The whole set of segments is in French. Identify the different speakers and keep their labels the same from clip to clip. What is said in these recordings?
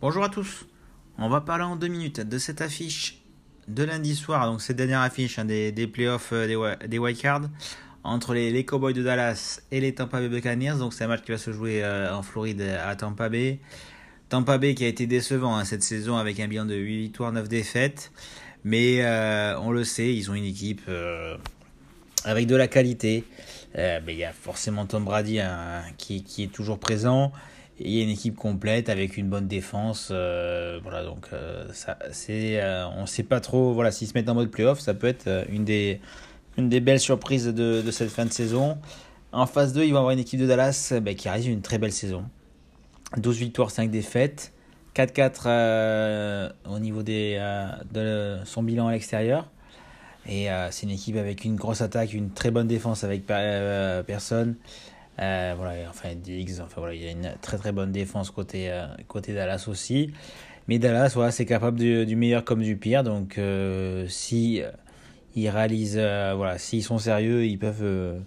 Speaker 1: Bonjour à tous. On va parler en deux minutes de cette affiche de lundi soir, donc cette dernière affiche hein, des, playoffs euh, des, wildcards entre les, Cowboys de Dallas et les Tampa Bay Buccaneers. Donc c'est un match qui va se jouer euh, en Floride à Tampa Bay. Tampa Bay qui a été décevant hein, cette saison avec un bilan de 8 victoires, 9 défaites. Mais euh, on le sait, ils ont une équipe avec de la qualité. Mais il y a forcément Tom Brady hein, qui, est toujours présent. Il y a une équipe complète avec une bonne défense. Euh, voilà, donc ça, c'est, on ne sait pas trop voilà, s'ils se mettent en mode playoff. Ça peut être une des, une des belles surprises de, de cette fin de saison. En phase 2, ils vont avoir une équipe de Dallas bah, qui réalise une très belle saison. 12 victoires, 5 défaites. 4-4 euh, au niveau des, euh, de son bilan à l'extérieur. Et euh, c'est une équipe avec une grosse attaque, une très bonne défense avec personne. Voilà, enfin Diggs, enfin voilà, il y a une très très bonne défense côté, côté Dallas aussi. Mais Dallas, voilà, c'est capable du, du, meilleur comme du pire. Donc si ils réalisent, voilà, s'ils sont sérieux, ils peuvent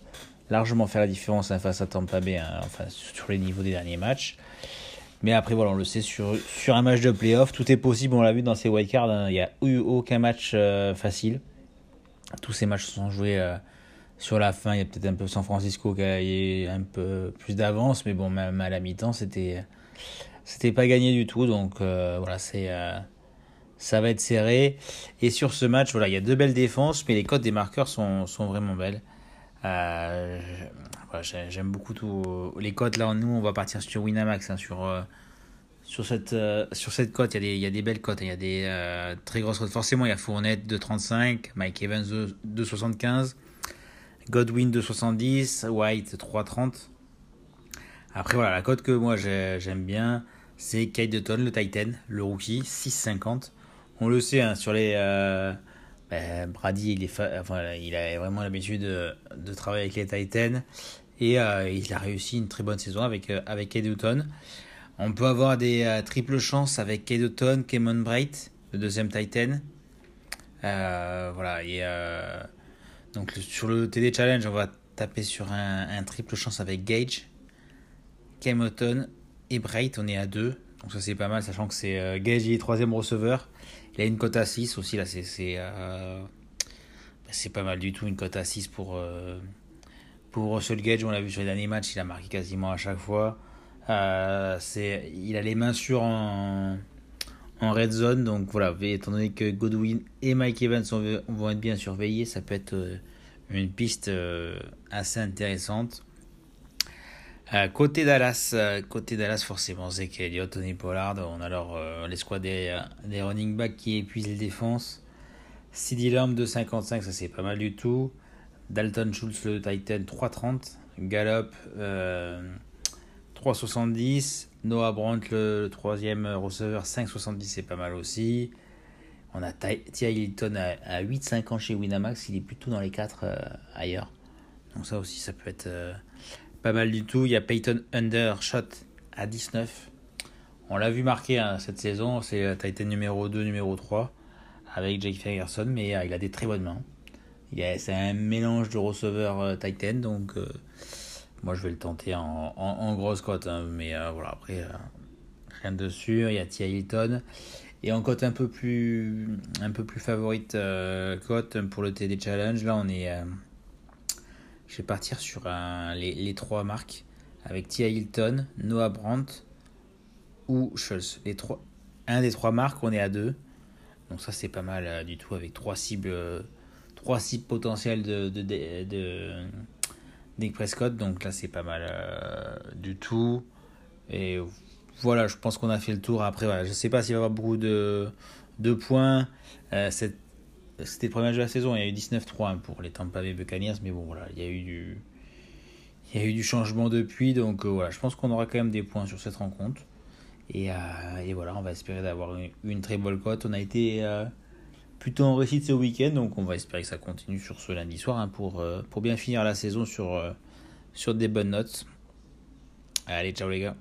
Speaker 1: largement faire la différence hein, face à Tampa Bay, hein, enfin sur les niveaux des derniers matchs. Mais après, voilà, on le sait, sur, sur un match de playoff, tout est possible. On l'a vu dans ces wildcards, hein, il n'y a eu aucun match euh, facile. Tous ces matchs sont joués euh, sur la fin. Il y a peut-être un peu San Francisco qui a eu un peu plus d'avance, mais bon, même à la mi-temps, c'était c'était pas gagné du tout. Donc euh, voilà, c'est ça va être serré. Et sur ce match, voilà, il y a deux belles défenses, mais les codes des marqueurs sont, sont vraiment belles. Euh, voilà, J'aime beaucoup tout. Les cotes, là, nous, on va partir sur Winamax. Hein, sur, euh, sur cette, euh, cote, il y, a des, il y a des belles cotes. Hein, il y a des euh, très grosses cotes. Forcément, il y a Fournette de 35, Mike Evans de, de 75, Godwin de 70, White 3,30. Après, voilà, la cote que moi j'aime bien, c'est Kate Dutton, le Titan, le rookie, 6,50. On le sait, hein, sur les ben, Brady, il, est a vraiment l'habitude de, travailler avec les Titans et euh, il a réussi une très bonne saison avec, euh, avec. On peut avoir des euh, triples chances avec Kay Newton, Kemon Bright, le deuxième Titan. Euh, voilà, et donc sur le TD Challenge, on va taper sur un, triple chance avec Gage, Kemoton et Bright. On est à deux, donc ça c'est pas mal, sachant que c'est Gage, il est troisième receveur. Il a une cote à 6 aussi, là, c'est euh, c'est pas mal du tout, une cote à 6 pour, euh, pour Russell Gage. On l'a vu sur les derniers matchs, il a marqué quasiment à chaque fois. Euh, il a les mains sûres en, en red zone, donc voilà, étant donné que Godwin et Mike Evans vont être bien surveillés, ça peut être euh, une piste euh, assez intéressante. Euh, côté Dallas, euh, côté Dallas forcément, c'est Elliott, Tony Pollard, on a alors euh, l'escouade des, running backs qui épuisent les défenses. CD Lamb de 55, ça c'est pas mal du tout. Dalton Schultz le Titan 3.30. Gallup 3.70. Noah Brandt le, troisième receveur 5.70, c'est pas mal aussi. On a Tia Hilton à, à 8.50 chez Winamax, il est plutôt dans les 4 ailleurs. Donc ça aussi, ça peut être pas mal du tout. Il y a Peyton Undershot à 19. On l'a vu marquer hein, cette saison, c'est euh, Titan numéro 2, numéro 3 avec Jake Ferguson, mais euh, il a des très bonnes mains. C'est un mélange de receveur euh, Titan, donc euh, moi je vais le tenter en, en, en grosse cote, hein, mais euh, voilà, après rien de sûr. Il y a Tia Hilton. Et en cote un peu plus, un peu plus favorite cote pour le TD Challenge, là on est je vais partir sur les, les, trois marques avec Tia Hilton, Noah Brandt ou Schultz. Les trois, un des trois marques, on est à deux. Donc ça c'est pas mal euh, du tout avec trois cibles, euh, trois cibles potentielles de, de Nick Prescott. Donc là c'est pas mal euh, du tout. Et voilà, je pense qu'on a fait le tour. Après, voilà, je sais pas s'il va y avoir beaucoup de, de points. Euh, c'était le premier match de la saison, il y a eu 19-3 hein, pour les Tampa Bay Buccaneers, mais bon voilà, il y a eu du, il y a eu du changement depuis, donc euh, voilà, je pense qu'on aura quand même des points sur cette rencontre. Et, euh, et voilà, on va espérer d'avoir une, une, très bonne cote. On a été plutôt en réussite ce week-end, donc on va espérer que ça continue sur ce lundi soir hein, pour, euh, pour bien finir la saison sur, euh, sur des bonnes notes. Allez, ciao les gars.